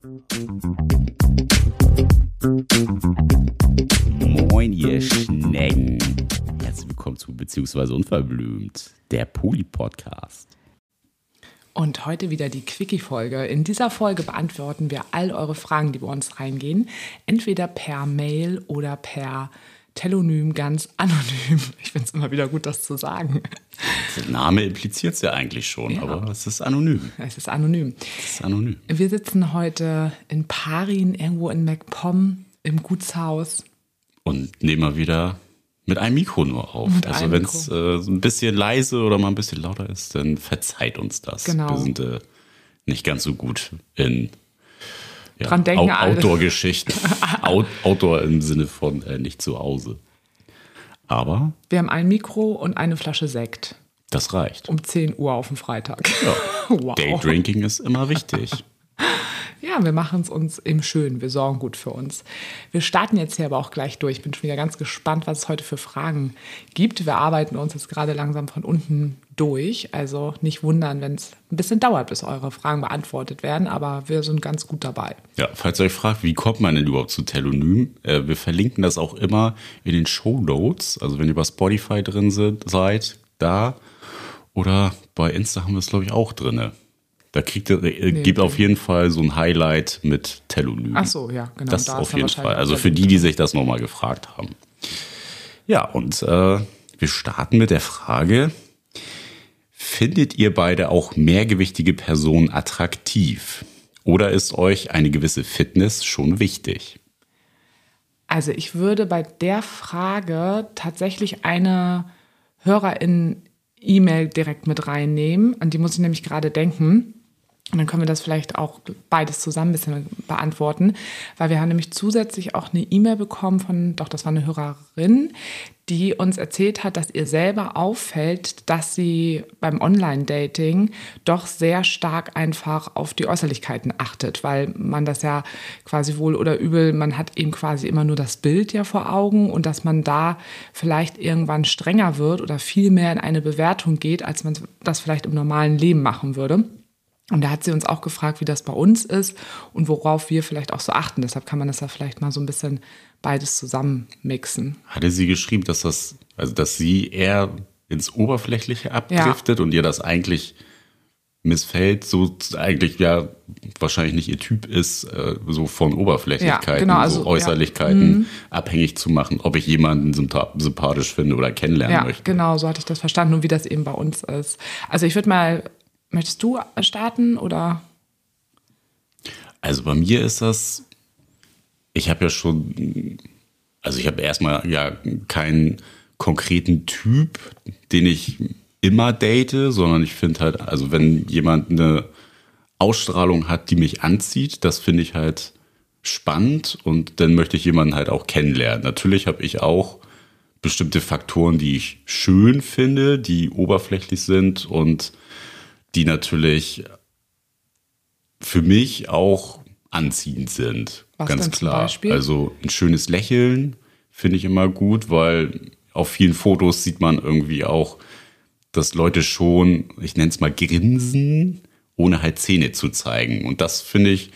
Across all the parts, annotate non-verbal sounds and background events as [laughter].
Moin, ihr Schnecken. Herzlich willkommen zu Beziehungsweise Unverblümt, der Poli-Podcast. Und heute wieder die Quickie-Folge. In dieser Folge beantworten wir all eure Fragen, die bei uns reingehen. Entweder per Mail oder per Telonym, ganz anonym. [laughs] Ich finde es immer wieder gut, das zu sagen. Der Name impliziert es ja eigentlich schon, Ja. aber es ist anonym. Es ist anonym. Es ist anonym. Wir sitzen heute in Parin, irgendwo in MacPom, im Gutshaus. Und nehmen mal wieder mit einem Mikro nur auf. Mit also wenn es äh, ein bisschen leise oder mal ein bisschen lauter ist, dann verzeiht uns das. Genau. Wir sind äh, nicht ganz so gut in ja, Dran denken alle. Outdoor-Geschichten. Out [laughs] Outdoor im Sinne von äh, nicht zu Hause. Aber Wir haben ein Mikro und eine Flasche Sekt. das reicht. Um 10 Uhr auf dem Freitag. [laughs] wow. Daydrinking ist immer wichtig. Ja, wir machen es uns im Schön. Wir sorgen gut für uns. Wir starten jetzt hier aber auch gleich durch. Ich bin schon wieder ganz gespannt, was es heute für Fragen gibt. Wir arbeiten uns jetzt gerade langsam von unten durch. Also nicht wundern, wenn es ein bisschen dauert, bis eure Fragen beantwortet werden. Aber wir sind ganz gut dabei. Ja, falls ihr euch fragt, wie kommt man denn überhaupt zu Telonym? Äh, wir verlinken das auch immer in den Show Notes. Also wenn ihr bei Spotify drin sind, seid, da. Oder bei Insta haben wir es, glaube ich, auch drin. Da kriegt ihr, äh, gibt auf jeden Fall so ein Highlight mit Telonym. Ach so, ja, genau. Das Da auf er jeden Fall. Also für die, die sich das nochmal gefragt haben. Ja, und äh, wir starten mit der Frage, findet ihr beide auch mehrgewichtige Personen attraktiv? Oder ist euch eine gewisse Fitness schon wichtig? Also ich würde bei der Frage tatsächlich eine Hörerin-E-Mail direkt mit reinnehmen. An die muss ich nämlich gerade denken. Und dann können wir das vielleicht auch beides zusammen ein bisschen beantworten, weil wir haben nämlich zusätzlich auch eine E-Mail bekommen von, doch das war eine Hörerin, die uns erzählt hat, dass ihr selber auffällt, dass sie beim Online-Dating doch sehr stark einfach auf die Äußerlichkeiten achtet, weil man das ja quasi wohl oder übel, man hat eben quasi immer nur das Bild ja vor Augen und dass man da vielleicht irgendwann strenger wird oder viel mehr in eine Bewertung geht, als man das vielleicht im normalen Leben machen würde. Und da hat sie uns auch gefragt, wie das bei uns ist und worauf wir vielleicht auch so achten. Deshalb kann man das ja vielleicht mal so ein bisschen beides zusammenmixen. Hatte sie geschrieben, dass das, also dass sie eher ins Oberflächliche abdriftet und ihr das eigentlich missfällt, so eigentlich ja wahrscheinlich nicht ihr Typ ist, äh, so von Oberflächlichkeiten, Ja, genau, also, so ja. Mhm. Äußerlichkeiten abhängig zu machen, ob ich jemanden sympa- sympathisch finde oder kennenlernen Ja, möchte. genau, so hatte ich das verstanden und wie das eben bei uns ist. Also ich würde mal, möchtest du starten oder? Also bei mir ist das, ich habe ja schon, also ich habe erstmal ja keinen konkreten Typ, den ich immer date, sondern ich finde halt, also wenn jemand eine Ausstrahlung hat, die mich anzieht, das finde ich halt spannend und dann möchte ich jemanden halt auch kennenlernen. Natürlich habe ich auch bestimmte Faktoren, die ich schön finde, die oberflächlich sind und die natürlich für mich auch anziehend sind. Was ganz klar. Also ein schönes Lächeln finde ich immer gut, weil auf vielen Fotos sieht man irgendwie auch, dass Leute schon, ich nenne es mal grinsen, ohne halt Zähne zu zeigen. Und das finde ich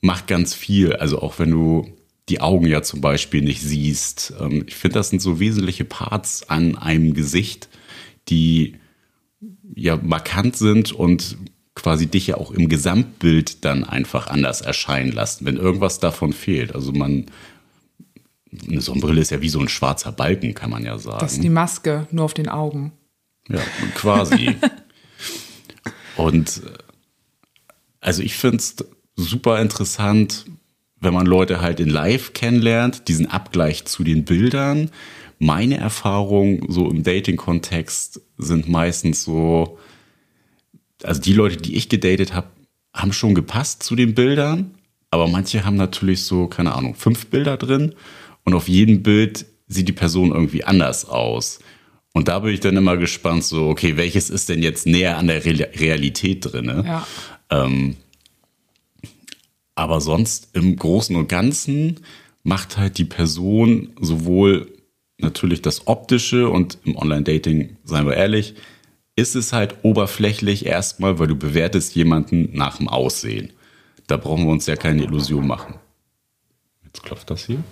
macht ganz viel. Also auch wenn du die Augen ja zum Beispiel nicht siehst. Ähm, Ich finde, das sind so wesentliche Parts an einem Gesicht, die ja markant sind und quasi dich ja auch im Gesamtbild dann einfach anders erscheinen lassen, wenn irgendwas davon fehlt. Also man, eine Sonnenbrille ist ja wie so ein schwarzer Balken, kann man ja sagen. Das ist die Maske, nur auf den Augen. Ja, quasi. [laughs] Und also ich finde es super interessant, wenn man Leute halt in Live kennenlernt, diesen Abgleich zu den Bildern. Meine Erfahrungen so im Dating-Kontext sind meistens so, also die Leute, die ich gedatet habe, haben schon gepasst zu den Bildern, aber manche haben natürlich so, keine Ahnung, fünf Bilder drin und auf jedem Bild sieht die Person irgendwie anders aus. Und da bin ich dann immer gespannt, so, okay, welches ist denn jetzt näher an der Re Realität drin? Ne? Ja. Ähm, aber sonst im Großen und Ganzen macht halt die Person sowohl natürlich das Optische und im Online-Dating, seien wir ehrlich, ist es halt oberflächlich erstmal, weil du bewertest jemanden nach dem Aussehen. Da brauchen wir uns ja keine Illusion machen. Jetzt klopft das hier.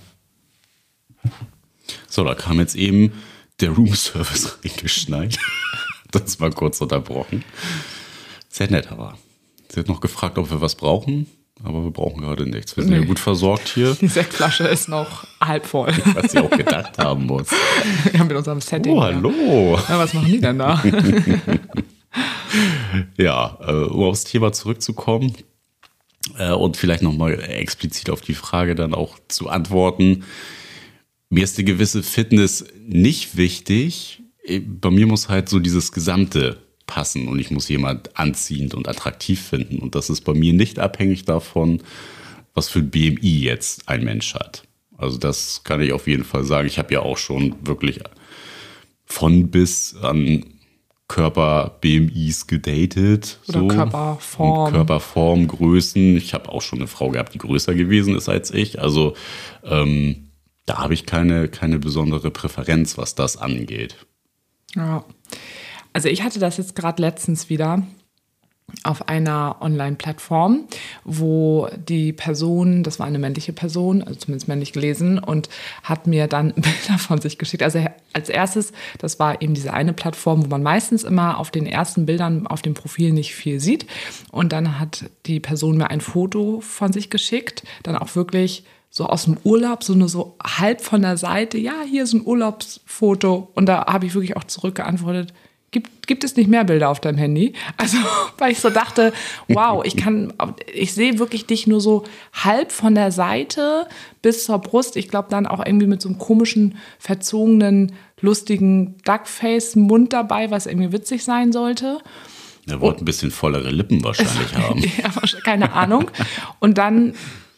So, da kam jetzt eben der Roomservice [laughs] reingeschneit. Das war kurz unterbrochen. Sehr nett aber. Sie hat noch gefragt, ob wir was brauchen, aber wir brauchen gerade nichts. Wir sind nee. ja gut versorgt hier. Die Sektflasche ist noch halb voll. [laughs] Was sie auch gedacht haben muss. Ja, mit unserem Setting. Oh, hallo. Ja, was machen die denn da? [laughs] ja, äh, um aufs Thema zurückzukommen äh, und vielleicht nochmal explizit auf die Frage dann auch zu antworten. Mir ist eine gewisse Fitness nicht wichtig, bei mir muss halt so dieses Gesamte passen und ich muss jemand anziehend und attraktiv finden. Und das ist bei mir nicht abhängig davon, was für ein BMI jetzt ein Mensch hat. Also das kann ich auf jeden Fall sagen. Ich habe ja auch schon wirklich von bis an Körper-BMIs gedatet. Oder so. Körperform. Und Körperform, Größen. Ich habe auch schon eine Frau gehabt, die größer gewesen ist als ich. Also ähm, da habe ich keine, keine besondere Präferenz, was das angeht. Ja. Also ich hatte das jetzt gerade letztens wieder auf einer Online-Plattform, wo die Person, das war eine männliche Person, also zumindest männlich gelesen, und hat mir dann [laughs] Bilder von sich geschickt. Also als erstes, das war eben diese eine Plattform, wo man meistens immer auf den ersten Bildern auf dem Profil nicht viel sieht. Und dann hat die Person mir ein Foto von sich geschickt, dann auch wirklich so aus dem Urlaub, so nur so halb von der Seite, ja, hier ist ein Urlaubsfoto. Und da habe ich wirklich auch zurückgeantwortet, gibt, gibt es nicht mehr Bilder auf deinem Handy? Also, [laughs] weil ich so dachte, wow, ich kann, ich sehe wirklich dich nur so halb von der Seite bis zur Brust. Ich glaube dann auch irgendwie mit so einem komischen, verzogenen, lustigen Duckface-Mund dabei, was irgendwie witzig sein sollte. Er wollte ein bisschen vollere Lippen wahrscheinlich [laughs] haben. ja, keine Ahnung. Und dann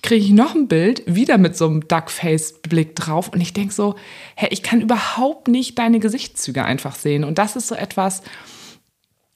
kriege ich noch ein Bild, wieder mit so einem Duckface-Blick drauf. Und ich denke so, hä, ich kann überhaupt nicht deine Gesichtszüge einfach sehen. Und das ist so etwas,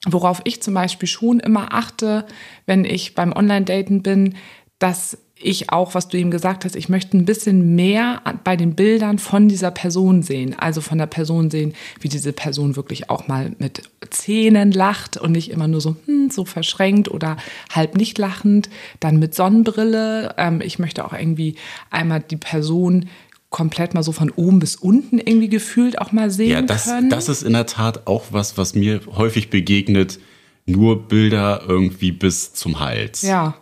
worauf ich zum Beispiel schon immer achte, wenn ich beim Online-Daten bin, dass ich auch, was du ihm gesagt hast, ich möchte ein bisschen mehr bei den Bildern von dieser Person sehen. Also von der Person sehen, wie diese Person wirklich auch mal mit Zähnen lacht und nicht immer nur so, hm, so verschränkt oder halb nicht lachend. Dann mit Sonnenbrille. Ähm, ich möchte auch irgendwie einmal die Person komplett mal so von oben bis unten irgendwie gefühlt auch mal sehen ja, das, können. Das ist in der Tat auch was, was mir häufig begegnet. Nur Bilder irgendwie bis zum Hals. Ja.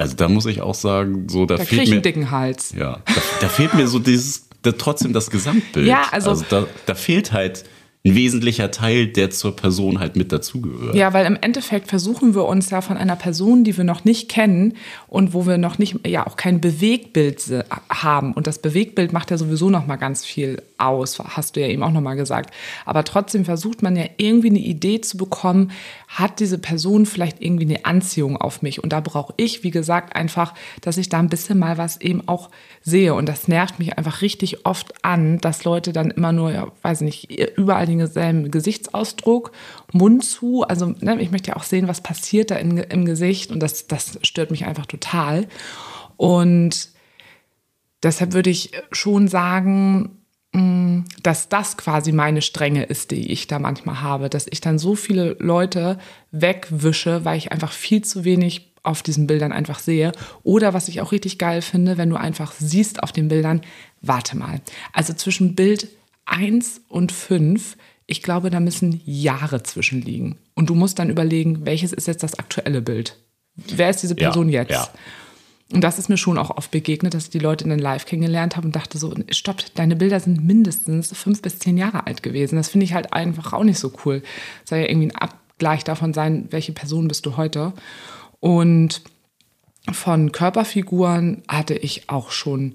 Also da muss ich auch sagen, so da, da fehlt mir einen dicken Hals. Ja, da, da fehlt mir so dieses da, trotzdem das Gesamtbild. Ja, also, also da, da fehlt halt ein wesentlicher Teil, der zur Person halt mit dazugehört. Ja, weil im Endeffekt versuchen wir uns ja von einer Person, die wir noch nicht kennen und wo wir noch nicht, ja auch kein Bewegbild haben. Und das Bewegbild macht ja sowieso noch mal ganz viel aus, hast du ja eben auch noch mal gesagt. Aber trotzdem versucht man ja irgendwie eine Idee zu bekommen, hat diese Person vielleicht irgendwie eine Anziehung auf mich? Und da brauche ich, wie gesagt, einfach, dass ich da ein bisschen mal was eben auch sehe. Und das nervt mich einfach richtig oft an, dass Leute dann immer nur, ja, weiß nicht, überall denselben Gesichtsausdruck, Mund zu. Also ne, ich möchte ja auch sehen, was passiert da in, im Gesicht und das, das stört mich einfach total. Und deshalb würde ich schon sagen, dass das quasi meine Strenge ist, die ich da manchmal habe, dass ich dann so viele Leute wegwische, weil ich einfach viel zu wenig auf diesen Bildern einfach sehe. Oder was ich auch richtig geil finde, wenn du einfach siehst auf den Bildern, warte mal. Also zwischen Bild 1 und 5 ich glaube, da müssen Jahre zwischenliegen. Und du musst dann überlegen, welches ist jetzt das aktuelle Bild? Wer ist diese Person ja, jetzt? Ja. Und das ist mir schon auch oft begegnet, dass ich die Leute dann live kennengelernt habe und dachte so, stopp, deine Bilder sind mindestens fünf bis zehn Jahre alt gewesen. Das finde ich halt einfach auch nicht so cool. Soll ja irgendwie ein Abgleich davon sein, welche Person bist du heute. Und von Körperfiguren hatte ich auch schon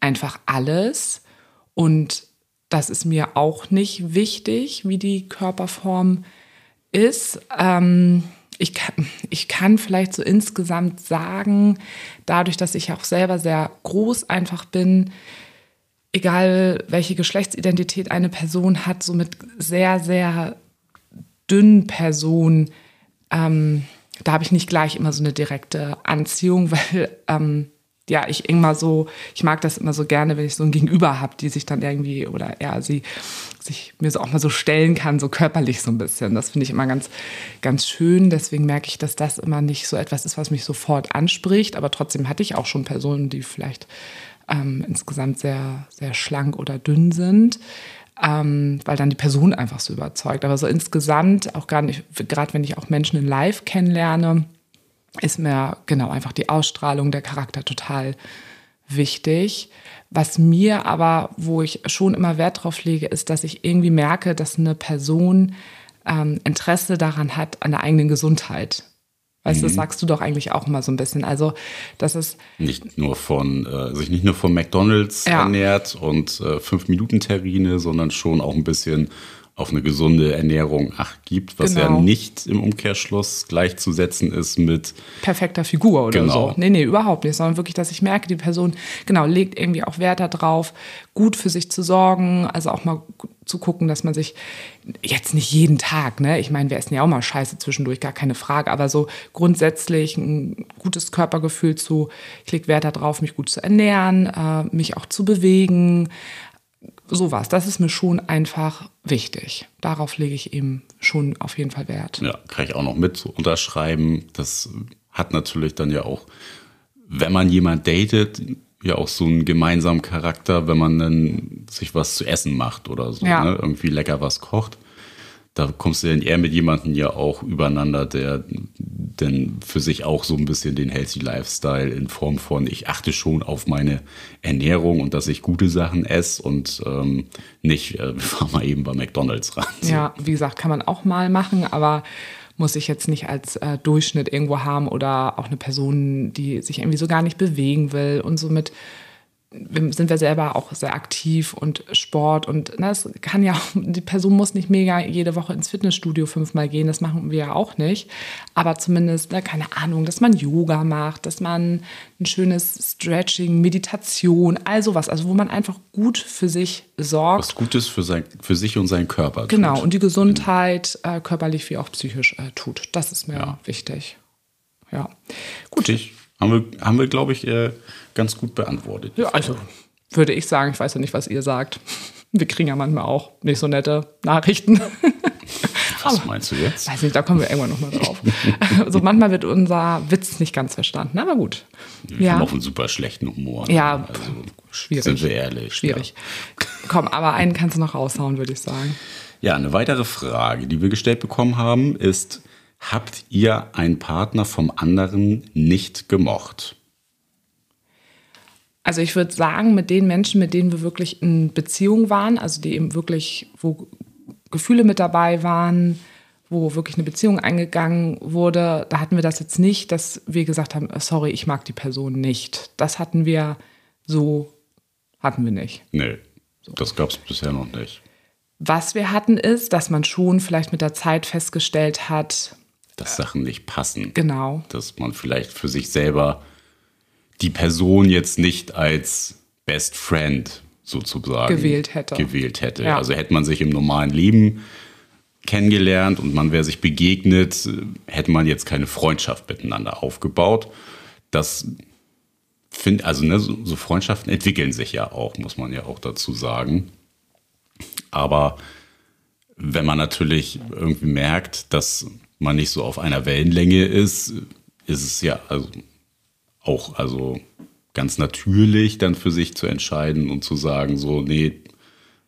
einfach alles. Und das ist mir auch nicht wichtig, wie die Körperform ist. Ähm, ich, kann, ich kann vielleicht so insgesamt sagen, dadurch, dass ich auch selber sehr groß einfach bin, egal welche Geschlechtsidentität eine Person hat, so mit sehr, sehr dünnen Personen, ähm, da habe ich nicht gleich immer so eine direkte Anziehung, [laughs] weil ähm, ja, ich immer so, ich mag das immer so gerne, wenn ich so ein Gegenüber habe, die sich dann irgendwie oder ja, sie sich mir so auch mal so stellen kann, so körperlich so ein bisschen. Das finde ich immer ganz, ganz schön. Deswegen merke ich, dass das immer nicht so etwas ist, was mich sofort anspricht. Aber trotzdem hatte ich auch schon Personen, die vielleicht ähm, insgesamt sehr, sehr schlank oder dünn sind. Ähm, weil dann die Person einfach so überzeugt. Aber so insgesamt, auch gar nicht, gerade wenn ich auch Menschen in Live kennenlerne, ist mir genau einfach die Ausstrahlung, der Charakter total wichtig. Was mir aber, wo ich schon immer Wert drauf lege, ist, dass ich irgendwie merke, dass eine Person ähm, Interesse daran hat, an der eigenen Gesundheit. Weißt du, das mhm. sagst du doch eigentlich auch immer so ein bisschen. Also, das ist. Nicht nur von, äh, sich nicht nur von McDonalds ja. ernährt und äh, fünf Minuten Terrine, sondern schon auch ein bisschen auf eine gesunde Ernährung Acht gibt, was genau. ja nicht im Umkehrschluss gleichzusetzen ist mit perfekter Figur oder genau. so. Nee, nee, überhaupt nicht, sondern wirklich, dass ich merke, die Person, genau, legt irgendwie auch Wert darauf, gut für sich zu sorgen, also auch mal zu gucken, dass man sich jetzt nicht jeden Tag, ne, ich meine, wir essen ja auch mal Scheiße zwischendurch, gar keine Frage, aber so grundsätzlich ein gutes Körpergefühl zu, ich lege Wert darauf, mich gut zu ernähren, äh, mich auch zu bewegen, sowas, das ist mir schon einfach wichtig. Darauf lege ich eben schon auf jeden Fall Wert. Ja, kann ich auch noch mit unterschreiben. Das hat natürlich dann ja auch, wenn man jemand datet, ja auch so einen gemeinsamen Charakter, wenn man dann sich was zu essen macht oder so, ja. ne? irgendwie lecker was kocht da kommst du dann eher mit jemandem ja auch übereinander, der denn für sich auch so ein bisschen den Healthy Lifestyle in Form von, ich achte schon auf meine Ernährung und dass ich gute Sachen esse und ähm, nicht, äh, [laughs] wir fahren mal eben bei McDonalds ran. So. Ja, wie gesagt, kann man auch mal machen, aber muss ich jetzt nicht als äh, Durchschnitt irgendwo haben oder auch eine Person, die sich irgendwie so gar nicht bewegen will und somit sind wir selber auch sehr aktiv und Sport und das kann ja, die Person muss nicht mega jede Woche ins Fitnessstudio fünfmal gehen, das machen wir ja auch nicht, aber zumindest, ne, keine Ahnung, dass man Yoga macht, dass man ein schönes Stretching, Meditation, all sowas, also wo man einfach gut für sich sorgt. Was Gutes für, sein, für sich und seinen Körper Genau, tut. und die Gesundheit äh, körperlich wie auch psychisch äh, tut, das ist mir ja. wichtig. Ja, gut. Ich, haben wir, haben wir glaube ich, äh, ganz gut beantwortet. Ja, also würde ich sagen, ich weiß ja nicht, was ihr sagt. Wir kriegen ja manchmal auch nicht so nette Nachrichten. Was aber, meinst du jetzt? Weiß nicht, da kommen wir irgendwann nochmal drauf. also manchmal wird unser Witz nicht ganz verstanden, aber gut. Wir ja. haben auch einen super schlechten Humor. Ja, also, schwierig. Sind wir ehrlich. Schwierig. Ja. Komm, aber einen kannst du noch raushauen, würde ich sagen. Ja, eine weitere Frage, die wir gestellt bekommen haben, ist, habt ihr einen Partner vom anderen nicht gemocht? Also ich würde sagen, mit den Menschen, mit denen wir wirklich in Beziehung waren, also die eben wirklich, wo Gefühle mit dabei waren, wo wirklich eine Beziehung eingegangen wurde, da hatten wir das jetzt nicht, dass wir gesagt haben, sorry, ich mag die Person nicht. Das hatten wir so, hatten wir nicht. Nee, so. das gab es bisher noch nicht. Was wir hatten ist, dass man schon vielleicht mit der Zeit festgestellt hat, dass Sachen nicht passen. Genau. Dass man vielleicht für sich selber die Person jetzt nicht als Best Friend sozusagen gewählt hätte. Gewählt hätte. Ja. Also hätte man sich im normalen Leben kennengelernt und man wäre sich begegnet, hätte man jetzt keine Freundschaft miteinander aufgebaut. Das finde, also ne, so, so Freundschaften entwickeln sich ja auch, muss man ja auch dazu sagen. Aber wenn man natürlich irgendwie merkt, dass man nicht so auf einer Wellenlänge ist, ist es ja, also auch also ganz natürlich dann für sich zu entscheiden und zu sagen, so, nee,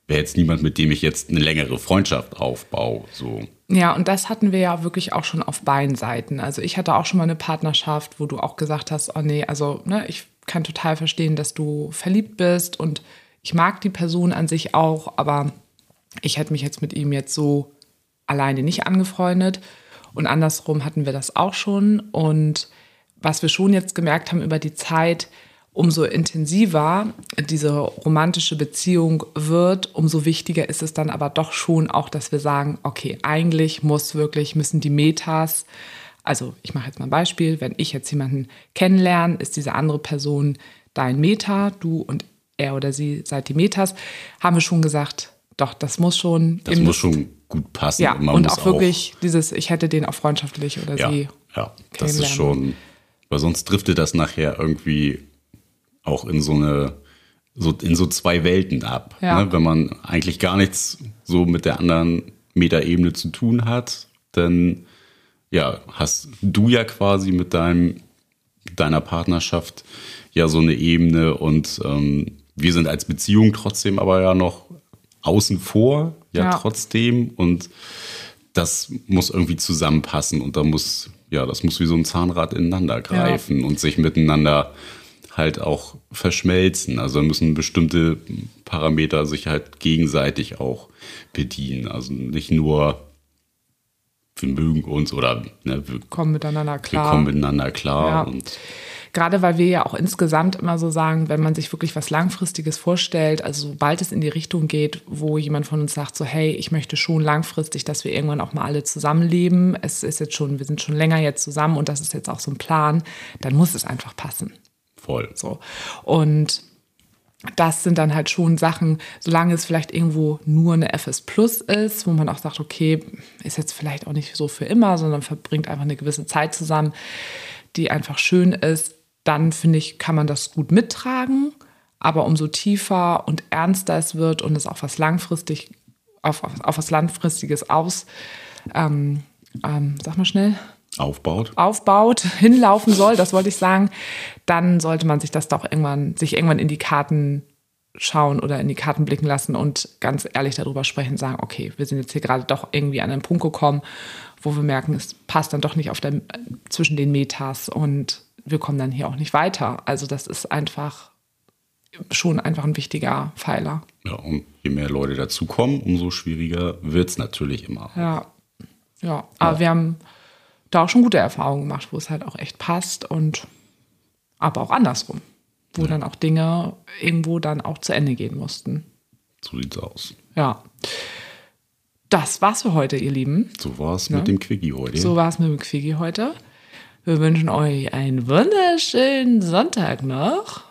wäre jetzt niemand, mit dem ich jetzt eine längere Freundschaft aufbaue. So. Ja, und das hatten wir ja wirklich auch schon auf beiden Seiten. Also ich hatte auch schon mal eine Partnerschaft, wo du auch gesagt hast, oh nee, also ne, ich kann total verstehen, dass du verliebt bist und ich mag die Person an sich auch, aber ich hätte mich jetzt mit ihm jetzt so alleine nicht angefreundet. Und andersrum hatten wir das auch schon. Und was wir schon jetzt gemerkt haben über die Zeit, umso intensiver diese romantische Beziehung wird, umso wichtiger ist es dann aber doch schon auch, dass wir sagen, okay, eigentlich muss wirklich, müssen die Metas, also ich mache jetzt mal ein Beispiel, wenn ich jetzt jemanden kennenlerne, ist diese andere Person dein Meta, du und er oder sie seid die Metas, haben wir schon gesagt, doch, das muss schon. Das muss schon gut passen. Ja, und auch wirklich auch dieses, ich hätte den auch freundschaftlich oder ja, sie. Ja, das ist schon weil sonst driftet das nachher irgendwie auch in so eine, so in so zwei Welten ab. Ja. Ne? Wenn man eigentlich gar nichts so mit der anderen Metaebene zu tun hat, dann ja, hast du ja quasi mit deinem, deiner Partnerschaft ja so eine Ebene und ähm, wir sind als Beziehung trotzdem aber ja noch außen vor, ja, Ja. trotzdem und das muss irgendwie zusammenpassen und da muss, ja, das muss wie so ein Zahnrad ineinander greifen und sich miteinander halt auch verschmelzen. Also müssen bestimmte Parameter sich halt gegenseitig auch bedienen. Also nicht nur wir mögen uns oder ne, wir, Kommen miteinander wir klar. kommen miteinander klar Ja. und Gerade weil wir ja auch insgesamt immer so sagen, wenn man sich wirklich was Langfristiges vorstellt, also sobald es in die Richtung geht, wo jemand von uns sagt, so hey, ich möchte schon langfristig, dass wir irgendwann auch mal alle zusammenleben. Es ist jetzt schon, wir sind schon länger jetzt zusammen und das ist jetzt auch so ein Plan, dann muss es einfach passen. voll. So. Und das sind dann halt schon Sachen, solange es vielleicht irgendwo nur eine FS Plus ist, wo man auch sagt, okay, ist jetzt vielleicht auch nicht so für immer, sondern verbringt einfach eine gewisse Zeit zusammen, die einfach schön ist, dann finde ich, kann man das gut mittragen. Aber umso tiefer und ernster es wird und es auf was langfristig, auf, auf, auf was Langfristiges aus, ähm, ähm, sag mal schnell, Aufbaut. aufbaut, [laughs] hinlaufen soll, das wollte ich sagen, dann sollte man sich das doch irgendwann, sich irgendwann in die Karten schauen oder in die Karten blicken lassen und ganz ehrlich darüber sprechen, sagen, okay, wir sind jetzt hier gerade doch irgendwie an einen Punkt gekommen, wo wir merken, es passt dann doch nicht auf der, zwischen den Metas und wir kommen dann hier auch nicht weiter. Also das ist einfach schon einfach ein wichtiger Pfeiler. Ja, und je mehr Leute dazukommen, umso schwieriger wird es natürlich immer. Ja, ja. Aber wir haben da auch schon gute Erfahrungen gemacht, wo es halt auch echt passt und aber auch andersrum, wo dann auch Dinge irgendwo dann auch zu Ende gehen mussten. So sieht's aus. Ja. Das war's für heute, ihr Lieben. So war es mit dem Quickie heute. So war's mit dem Quickie heute. Wir wünschen euch einen wunderschönen Sonntag noch.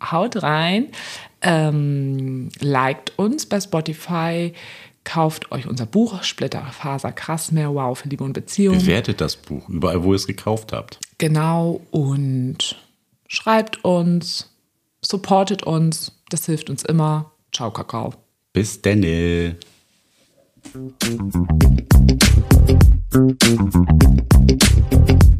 Haut rein. Ähm, liked uns bei Spotify. Kauft euch unser Buch Splitterfaser krass mehr Wow für Liebe und Beziehung. Bewertet das Buch überall, wo ihr es gekauft habt. Genau. Und schreibt uns, supportet uns. Das hilft uns immer. Ciao, Kakao. Bis denne. Thank you.